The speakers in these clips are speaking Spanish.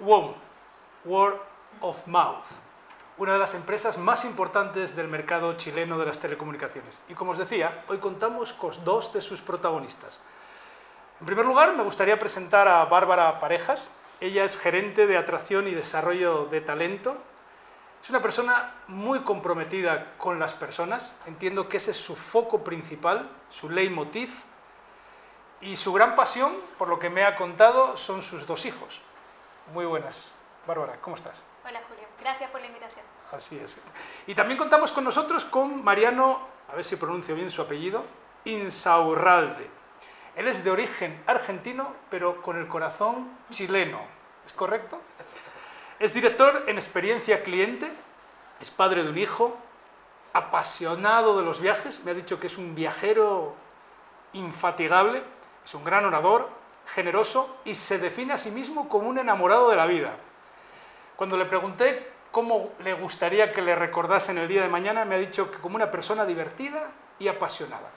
WOM, Word of Mouth, una de las empresas más importantes del mercado chileno de las telecomunicaciones. Y como os decía, hoy contamos con dos de sus protagonistas. En primer lugar, me gustaría presentar a Bárbara Parejas. Ella es gerente de atracción y desarrollo de talento. Es una persona muy comprometida con las personas. Entiendo que ese es su foco principal, su leitmotiv. Y su gran pasión, por lo que me ha contado, son sus dos hijos. Muy buenas. Bárbara, ¿cómo estás? Hola Julio, gracias por la invitación. Así es. Y también contamos con nosotros con Mariano, a ver si pronuncio bien su apellido, Insaurralde. Él es de origen argentino, pero con el corazón chileno. ¿Es correcto? Es director en experiencia cliente, es padre de un hijo, apasionado de los viajes, me ha dicho que es un viajero infatigable, es un gran orador, generoso y se define a sí mismo como un enamorado de la vida. Cuando le pregunté cómo le gustaría que le recordasen el día de mañana, me ha dicho que como una persona divertida y apasionada.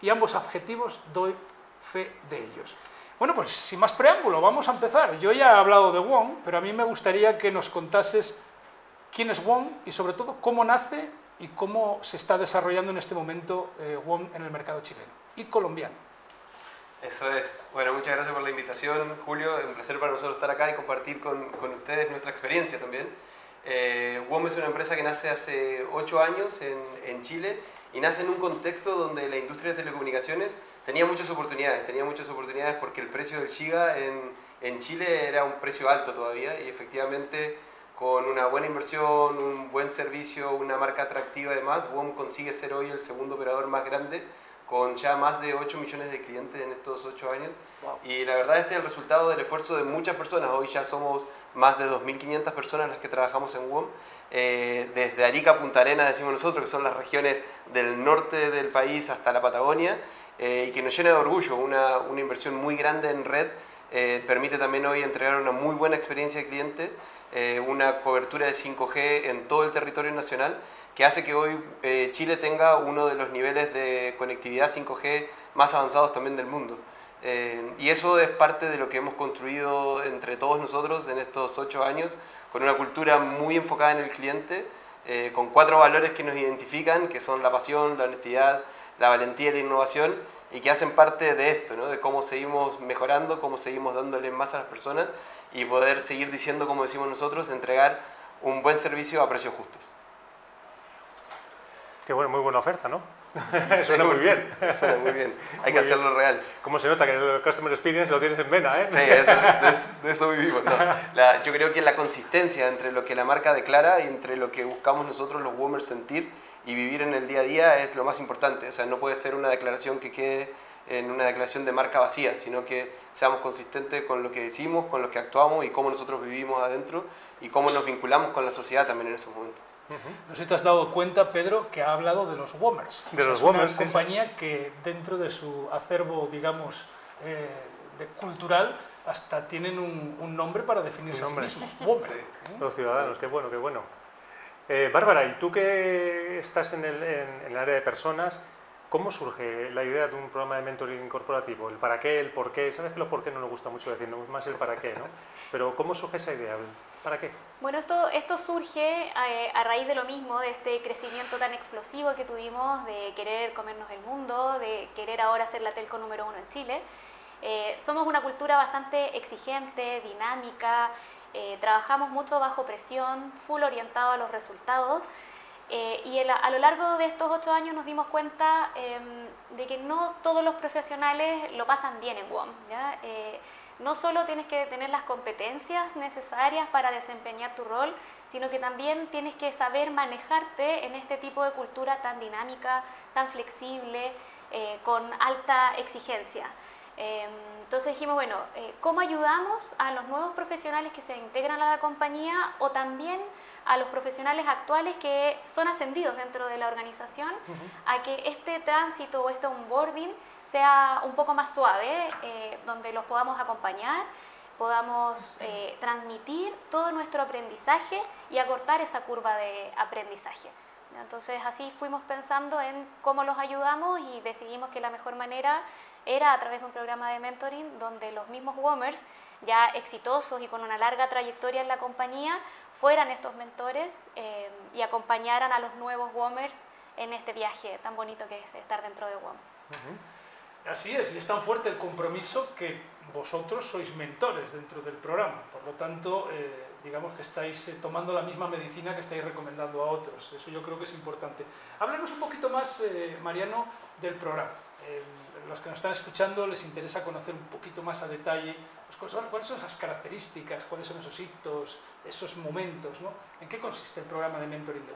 Y ambos adjetivos doy fe de ellos. Bueno, pues sin más preámbulo, vamos a empezar. Yo ya he hablado de Wong, pero a mí me gustaría que nos contases quién es Wong y sobre todo cómo nace y cómo se está desarrollando en este momento eh, Wong en el mercado chileno y colombiano. Eso es. Bueno, muchas gracias por la invitación, Julio. Es un placer para nosotros estar acá y compartir con, con ustedes nuestra experiencia también. Eh, WOM es una empresa que nace hace ocho años en, en Chile y nace en un contexto donde la industria de telecomunicaciones tenía muchas oportunidades, tenía muchas oportunidades porque el precio del Giga en, en Chile era un precio alto todavía y efectivamente con una buena inversión, un buen servicio, una marca atractiva además, WOM consigue ser hoy el segundo operador más grande con ya más de 8 millones de clientes en estos 8 años. Y la verdad este es el resultado del esfuerzo de muchas personas. Hoy ya somos más de 2.500 personas las que trabajamos en WOM. Eh, desde Arica a Punta Arenas, decimos nosotros, que son las regiones del norte del país hasta la Patagonia, eh, y que nos llena de orgullo. Una, una inversión muy grande en red eh, permite también hoy entregar una muy buena experiencia de cliente, una cobertura de 5G en todo el territorio nacional que hace que hoy eh, Chile tenga uno de los niveles de conectividad 5G más avanzados también del mundo. Eh, y eso es parte de lo que hemos construido entre todos nosotros en estos ocho años, con una cultura muy enfocada en el cliente, eh, con cuatro valores que nos identifican, que son la pasión, la honestidad, la valentía y la innovación, y que hacen parte de esto, ¿no? de cómo seguimos mejorando, cómo seguimos dándole más a las personas y poder seguir diciendo, como decimos nosotros, entregar un buen servicio a precios justos. Qué bueno, muy buena oferta, ¿no? Suena muy bien. Suena muy bien. Hay que hacerlo real. ¿Cómo se nota que el Customer Experience lo tienes en vena, eh? Sí, eso, de, eso vivimos. No, la, yo creo que la consistencia entre lo que la marca declara y entre lo que buscamos nosotros los Woomers sentir y vivir en el día a día es lo más importante. O sea, no puede ser una declaración que quede en una declaración de marca vacía, sino que seamos consistentes con lo que decimos, con lo que actuamos y cómo nosotros vivimos adentro y cómo nos vinculamos con la sociedad también en esos momentos. No sé si te has dado cuenta, Pedro, que ha hablado de los Womers. De los es Womers, una compañía que dentro de su acervo, digamos, eh, de cultural, hasta tienen un, un, nombre para definirse a sí mismos. Womer. Sí. ¿eh? Los ciudadanos, qué bueno, qué bueno. Eh, Bárbara, ¿y tú que estás en el, en, en el área de personas, ¿Cómo surge la idea de un programa de mentoring corporativo? El para qué, el por qué. Sabes que lo por qué no nos gusta mucho decir, no más el para qué, ¿no? Pero ¿cómo surge esa idea? ¿Para qué? Bueno, esto, surge a, a, raíz de lo mismo, de este crecimiento tan explosivo que tuvimos, de querer comernos el mundo, de querer ahora ser la telco número uno en Chile. Eh, somos una cultura bastante exigente, dinámica, eh, trabajamos mucho bajo presión, full orientado a los resultados. Eh, y a lo largo de estos ocho años nos dimos cuenta eh, de que no todos los profesionales lo pasan bien en WOM. Eh, no solo tienes que tener las competencias necesarias para desempeñar tu rol, sino que también tienes que saber manejarte en este tipo de cultura tan dinámica, tan flexible, con alta exigencia. entonces dijimos, bueno, ¿cómo ayudamos a los nuevos profesionales que se integran a la compañía o también a los profesionales actuales que son ascendidos dentro de la organización uh -huh. a que este tránsito o este onboarding sea un poco más suave, eh, donde los podamos acompañar, podamos eh, transmitir todo nuestro aprendizaje y acortar esa curva de aprendizaje. Entonces así fuimos pensando en cómo los ayudamos y decidimos que la mejor manera era a través de un programa de mentoring donde los mismos WOMers ya exitosos y con una larga trayectoria en la compañía fueran estos mentores eh, y acompañaran a los nuevos WOMers en este viaje tan bonito que es estar dentro de WOM. Así es, y es tan fuerte el compromiso que vosotros sois mentores dentro del programa. Por lo tanto, eh, digamos que estáis eh, tomando la misma medicina que estáis recomendando a otros. Eso yo creo que es importante. Háblanos un poquito más, Mariano, del programa los que nos están escuchando les interesa conocer un poquito más a detalle pues, cuáles son esas características, cuáles son esos hitos, esos momentos, ¿no? ¿En qué consiste el programa de Mentoring de?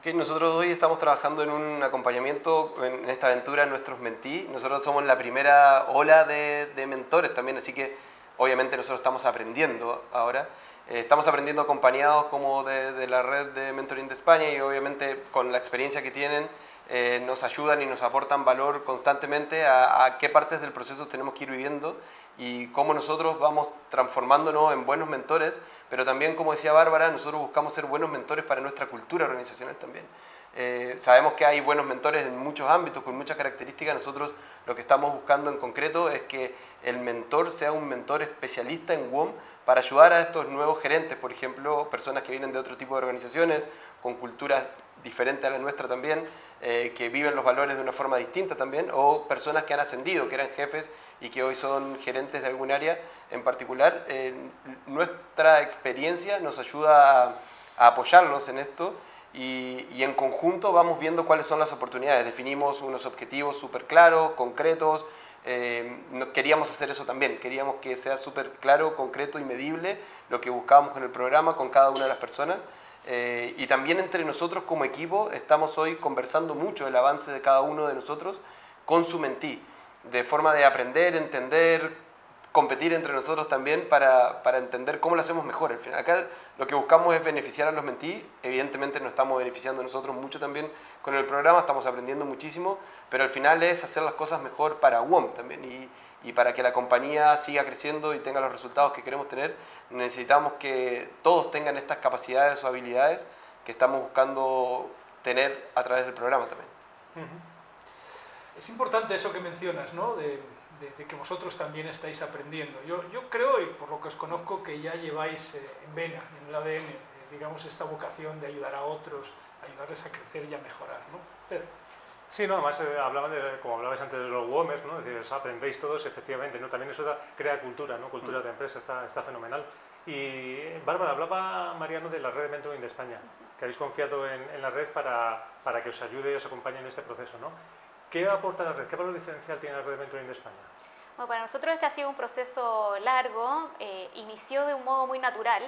Okay, nosotros hoy estamos trabajando en un acompañamiento en esta aventura en nuestros mentí. Nosotros somos la primera ola de, de mentores también, así que obviamente nosotros estamos aprendiendo ahora. Eh, estamos aprendiendo acompañados como de, de, la red de Mentoring de España y obviamente con la experiencia que tienen eh, nos ayudan y nos aportan valor constantemente a, qué partes del proceso tenemos que ir viviendo y cómo nosotros vamos transformándonos en buenos mentores, pero también, como decía Bárbara, nosotros buscamos ser buenos mentores para nuestra cultura organizacional también. Eh, sabemos que hay buenos mentores en muchos ámbitos, con muchas características. Nosotros lo que estamos buscando en concreto es que el mentor sea un mentor especialista en WOM para ayudar a estos nuevos gerentes, por ejemplo, personas que vienen de otro tipo de organizaciones, con culturas diferentes a la nuestra también, eh, que viven los valores de una forma distinta también, o personas que han ascendido, que eran jefes y que hoy son gerentes de algún área en particular. Eh, nuestra experiencia nos ayuda a, apoyarlos en esto y, en conjunto vamos viendo cuáles son las oportunidades. Definimos unos objetivos súper claros, concretos. Eh, queríamos hacer eso también, queríamos que sea súper claro, concreto y medible lo que buscábamos con el programa, con cada una de las personas. Eh, y también entre nosotros como equipo estamos hoy conversando mucho del avance de cada uno de nosotros con su mentí, de forma de aprender, entender, competir entre nosotros también para, para, entender cómo lo hacemos mejor. Al final, acá lo que buscamos es beneficiar a los mentí, evidentemente nos estamos beneficiando nosotros mucho también con el programa, estamos aprendiendo muchísimo, pero al final es hacer las cosas mejor para WOM también y, y para que la compañía siga creciendo y tenga los resultados que queremos tener, necesitamos que todos tengan estas capacidades o habilidades que estamos buscando tener a través del programa también. Es importante eso que mencionas, ¿no? Que vosotros también estáis aprendiendo. Yo, yo, creo, y por lo que os conozco, que ya lleváis eh, en vena, en el ADN, eh, digamos, esta vocación de ayudar a otros, ayudarles a crecer y a mejorar, ¿no? Sí, no, además eh, hablaban de, como hablabais antes de los WOMers, ¿no? decir, aprendéis todos, efectivamente, ¿no? También eso crea cultura, ¿no? Cultura de empresa, está, está fenomenal. Y Bárbara, hablaba Mariano de la red de mentoring de España, que habéis confiado en, en la red para, para, que os ayude y os acompañe en este proceso, ¿no? ¿Qué aporta la red? ¿Qué valor diferencial tiene la red de mentoring de España? Bueno, para nosotros este ha sido un proceso largo, eh, inició de un modo muy natural.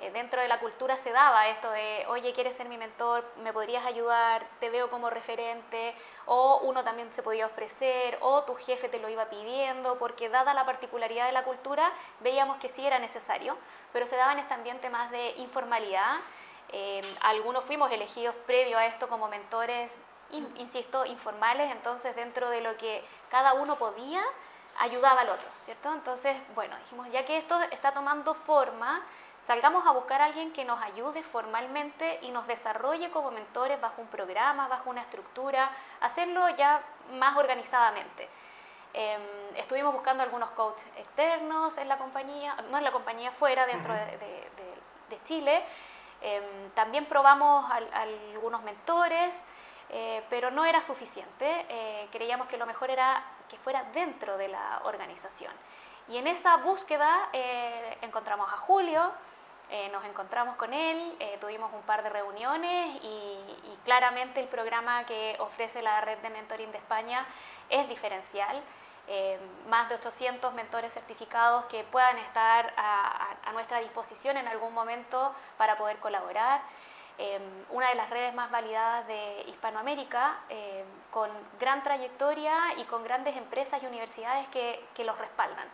Eh, dentro de la cultura se daba esto de, oye, ¿quieres ser mi mentor? ¿Me podrías ayudar? Te veo como referente. O uno también se podía ofrecer, o tu jefe te lo iba pidiendo, porque dada la particularidad de la cultura, veíamos que sí era necesario, pero se daba en este ambiente más de informalidad. Eh, algunos fuimos elegidos previo a esto como mentores, insisto, informales, entonces dentro de lo que cada uno podía, ayudaba al otro, ¿cierto? Entonces, bueno, dijimos, ya que esto está tomando forma, salgamos a buscar a alguien que nos ayude formalmente y nos desarrolle como mentores bajo un programa, bajo una estructura, hacerlo ya más organizadamente. Em, estuvimos buscando algunos coaches externos en la compañía, no en la compañía, fuera, dentro de, Chile. Em, también probamos algunos mentores, eh, pero no era suficiente. Eh, creíamos que lo mejor era que fuera dentro de la organización. Y en esa búsqueda eh, encontramos a Julio, eh, nos encontramos con él, eh, tuvimos un par de reuniones y, claramente el programa que ofrece la red de mentoring de España es diferencial. Eh, más de 800 mentores certificados que puedan estar a, nuestra disposición en algún momento para poder colaborar. Una de las redes más validadas de Hispanoamérica, con gran trayectoria y con grandes empresas y universidades que, que los respaldan.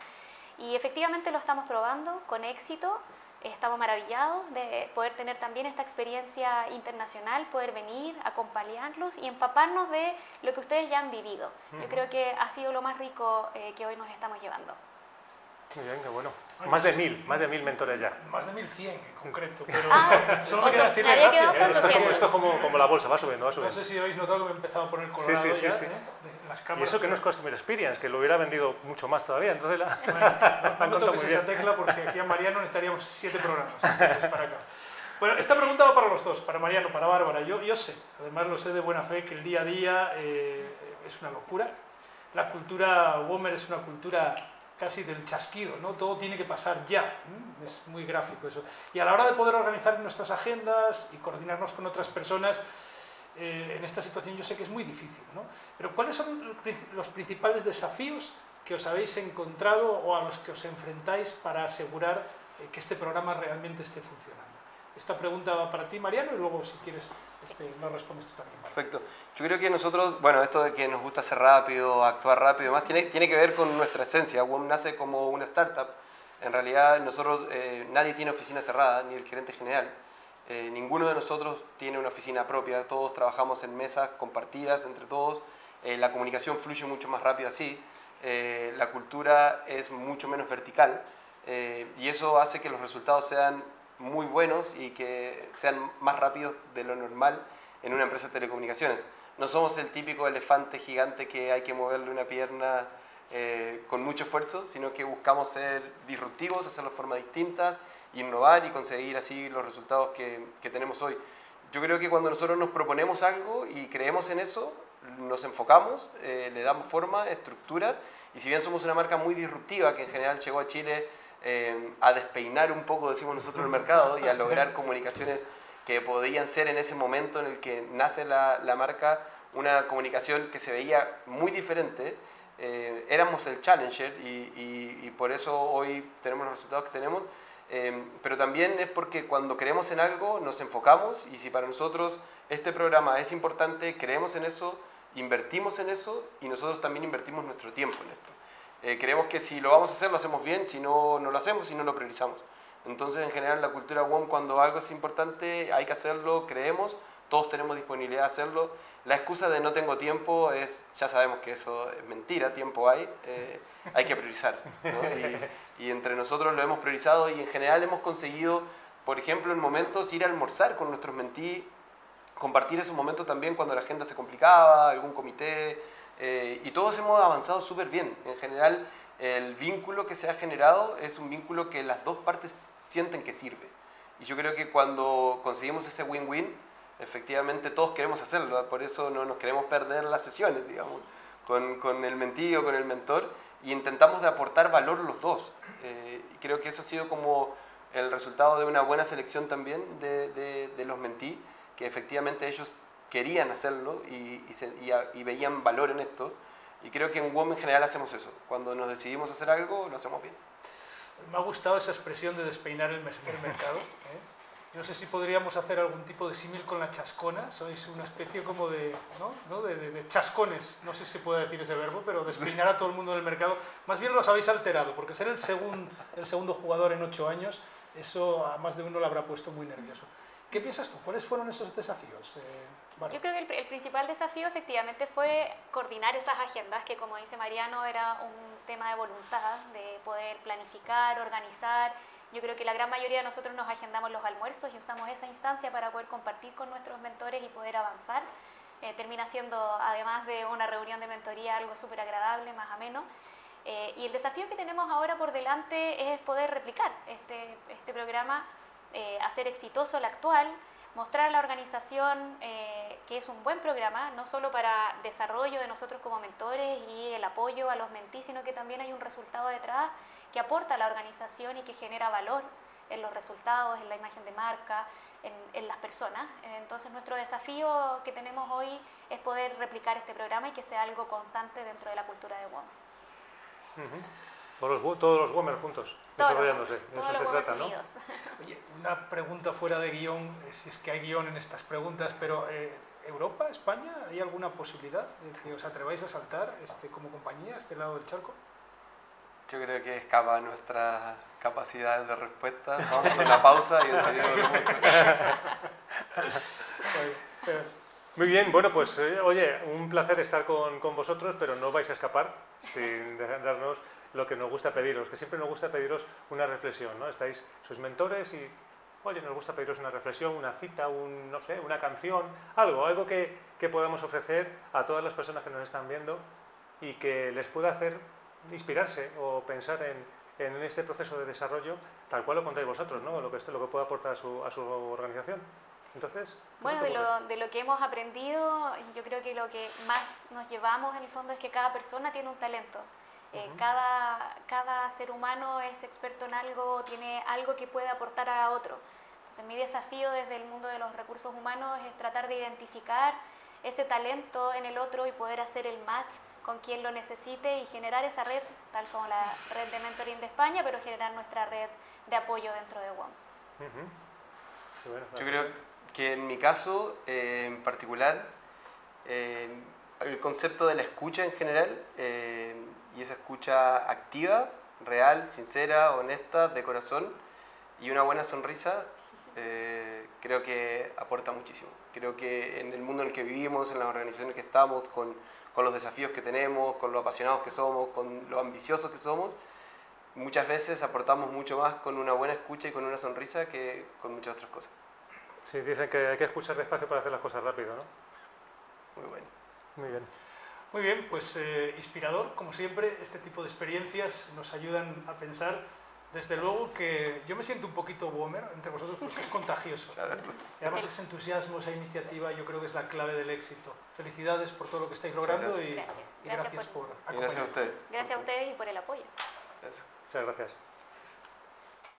Y efectivamente lo estamos probando con éxito. Estamos maravillados de poder tener también esta experiencia internacional, poder venir, acompañarlos y empaparnos de lo que ustedes ya han vivido. Yo creo que ha sido lo más rico eh, que hoy nos estamos llevando. Muy bien, qué bueno. Más de mil, más de mil mentores ya. Más de 1100 en concreto, pero Ah, solo quería ocho- decirle gracias. con Esto es como, 800. esto es como, como la bolsa, va subiendo, va No subiendo. sé si habéis notado que me he empezado a poner colorado sí, sí, ya, sí. ¿eh? de las Y cámaras. eso que no es Customer Experience, que lo hubiera vendido mucho más todavía. Entonces la, Bueno, no, no toques muy esa bien. tecla porque aquí a Mariano necesitaríamos siete programas. entonces, para acá. Bueno, esta pregunta va para los dos, para Mariano, para Bárbara. Yo, yo sé, además lo sé de buena fe, que el día a día eh, es una locura. La cultura Womer es una cultura casi del chasquido, ¿no? Todo tiene que pasar ya. ¿m? Es muy gráfico eso. Y a la hora de poder organizar nuestras agendas y coordinarnos con otras personas, eh, en esta situación yo sé que es muy difícil, ¿no? Pero ¿cuáles son los principales desafíos que os habéis encontrado o a los que os enfrentáis para asegurar eh, que este programa realmente esté funcionando? Esta pregunta va para ti, Mariano, y luego si quieres este, nos respondes tú también. Bárbara. Perfecto. Yo creo que nosotros, bueno, esto de que nos gusta hacer rápido, actuar rápido y demás, tiene, tiene que ver con nuestra esencia. WOM nace como una startup. En realidad, nosotros, eh, nadie tiene oficina cerrada, ni el gerente general. Eh, ninguno de nosotros tiene una oficina propia. Todos trabajamos en mesas compartidas entre todos. Eh, la comunicación fluye mucho más rápido así. Eh, la cultura es mucho menos vertical. eh, y eso hace que los resultados sean muy buenos y que sean más rápidos de lo normal en una empresa de telecomunicaciones. No somos el típico elefante gigante que hay que moverle una pierna eh, con mucho esfuerzo, sino que buscamos ser disruptivos, hacerlo de formas distintas, innovar y conseguir así los resultados que, tenemos hoy. Yo creo que cuando nosotros nos proponemos algo y creemos en eso, nos enfocamos, eh, le damos forma, estructura, y si bien somos una marca muy disruptiva que en general llegó a Chile eh, a despeinar un poco, decimos nosotros, el mercado y a lograr comunicaciones que podían ser en ese momento en el que nace la, la marca una comunicación que se veía muy diferente. Eh, éramos el challenger y, y- y por eso hoy tenemos los resultados que tenemos. Eh, pero también es porque cuando creemos en algo nos enfocamos y si para nosotros este programa es importante, creemos en eso, invertimos en eso y nosotros también invertimos nuestro tiempo en esto. Eh, creemos que si lo vamos a hacer, lo hacemos bien, si no, no lo hacemos y no lo priorizamos. Entonces, en general, la cultura WOM, cuando algo es importante, hay que hacerlo, creemos, todos tenemos disponibilidad de hacerlo. La excusa de no tengo tiempo es, ya sabemos que eso es mentira, tiempo hay, eh, hay que priorizar. ¿no? Y, y entre nosotros lo hemos priorizado y en general hemos conseguido, por ejemplo, en momentos ir a almorzar con nuestros mentí, compartir esos momentos también cuando la agenda se complicaba, algún comité, eh, y todos hemos avanzado súper bien. En general, el vínculo que se ha generado es un vínculo que las dos partes sienten que sirve. Y yo creo que cuando conseguimos ese win-win, efectivamente todos queremos hacerlo, por eso no nos queremos perder las sesiones, digamos, con, con el mentido, con el mentor, y intentamos de aportar valor los dos. Eh, y creo que eso ha sido como el resultado de una buena selección también de, de- de los mentí, que efectivamente ellos querían hacerlo y, y se- y a- y veían valor en esto. Y creo que en WOM en general hacemos eso. Cuando nos decidimos hacer algo, lo hacemos bien. Me ha gustado esa expresión de despeinar el, mercado. ¿eh? Yo no sé si podríamos hacer algún tipo de símil con la chascona. Sois una especie como de, ¿no? ¿no? De, de- de chascones. No sé si se puede decir ese verbo, pero despeinar a todo el mundo en el mercado. Más bien los habéis alterado, porque ser el, segun- el segundo jugador en ocho años, eso a más de uno le habrá puesto muy nervioso. ¿Qué piensas tú? ¿Cuáles fueron esos desafíos? Eh, Yo creo que el, el principal desafío efectivamente fue coordinar esas agendas, que como dice Mariano era un tema de voluntad, de poder planificar, organizar. Yo creo que la gran mayoría de nosotros nos agendamos los almuerzos y usamos esa instancia para poder compartir con nuestros mentores y poder avanzar. Eh, termina siendo, además de una reunión de mentoría, algo súper agradable, más ameno. Eh, y el desafío que tenemos ahora por delante es poder replicar este, este programa, eh, hacer exitoso el actual, mostrar a la organización eh, que es un buen programa, no solo para desarrollo de nosotros como mentores y el apoyo a los mentís, sino que también hay un resultado detrás que aporta a la organización y que genera valor en los resultados, en la imagen de marca, en, las personas. Entonces nuestro desafío que tenemos hoy es poder replicar este programa y que sea algo constante dentro de la cultura de WOM. Todos los, todos los Womer juntos, Todos desarrollándose. WOMers, De todos eso los se WOMers trata, ¿no? unidos. Oye, una pregunta fuera de guion, eh, si es que hay guion en estas preguntas, pero eh, ¿Europa, España, hay alguna posibilidad de que os atreváis a saltar este, como compañía a este lado del charco? Yo creo que escapa nuestra capacidad de respuesta. Vamos a hacer una pausa y enseguida Muy bien, bueno, pues eh, oye, un placer estar con, con vosotros, pero no vais a escapar sin dejarnos. Lo que nos gusta pediros, que siempre nos gusta pediros una reflexión, ¿no? Estáis sus mentores y, oye, nos gusta pediros una reflexión, una cita, un, no sé, una canción, algo, algo que, que podamos ofrecer a todas las personas que nos están viendo y que les pueda hacer inspirarse o pensar en, en este proceso de desarrollo, tal cual lo contáis vosotros, ¿no? Lo que, lo que puede aportar a su, a su organización. Entonces, bueno, de lo, de lo, que hemos aprendido, yo creo que lo que más nos llevamos en el fondo es que cada persona tiene un talento. Eh, cada, cada ser humano es experto en algo, tiene algo que puede aportar a otro. Entonces, mi desafío desde el mundo de los recursos humanos es tratar de identificar ese talento en el otro y poder hacer el match con quien lo necesite y generar esa red, tal como la red de mentoring de España, pero generar nuestra red de apoyo dentro de WOM. Yo creo que en mi caso eh, en particular, eh, el concepto de la escucha en general eh, y esa escucha activa, real, sincera, honesta, de corazón y una buena sonrisa, creo que aporta muchísimo. Creo que en el mundo en el que vivimos, en las organizaciones que estamos, con con los desafíos que tenemos, con lo apasionados que somos, con lo ambiciosos que somos, muchas veces aportamos mucho más con una buena escucha y con una sonrisa que con muchas otras cosas. Sí, dicen que hay que escuchar despacio para hacer las cosas rápido, ¿no? Muy bueno. Muy bien. Muy bien, pues eh, inspirador, como siempre, este tipo de experiencias nos ayudan a pensar desde luego que yo me siento un poquito boomer entre vosotros porque es contagioso. Y además ese entusiasmo, esa iniciativa, yo creo que es la clave del éxito. Felicidades por todo lo que estáis logrando y, gracias, por, Gracias a ustedes. Gracias a ustedes y por el apoyo. Gracias. Muchas gracias.